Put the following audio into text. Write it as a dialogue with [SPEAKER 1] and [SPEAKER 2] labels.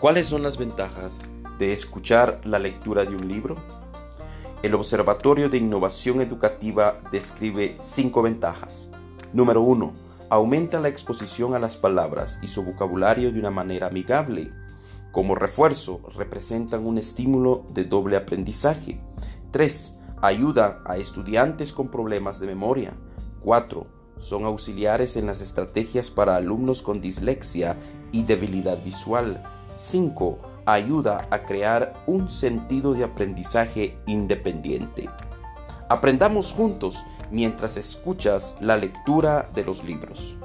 [SPEAKER 1] ¿Cuáles son las ventajas de escuchar la lectura de un libro? El Observatorio de Innovación Educativa describe cinco ventajas. Número 1. Aumenta la exposición a las palabras y su vocabulario de una manera amigable. Como refuerzo, representan un estímulo de doble aprendizaje. 3. Ayuda a estudiantes con problemas de memoria. 4. Son auxiliares en las estrategias para alumnos con dislexia y debilidad visual. 5. Ayuda a crear un sentido de aprendizaje independiente. Aprendamos juntos mientras escuchas la lectura de los libros.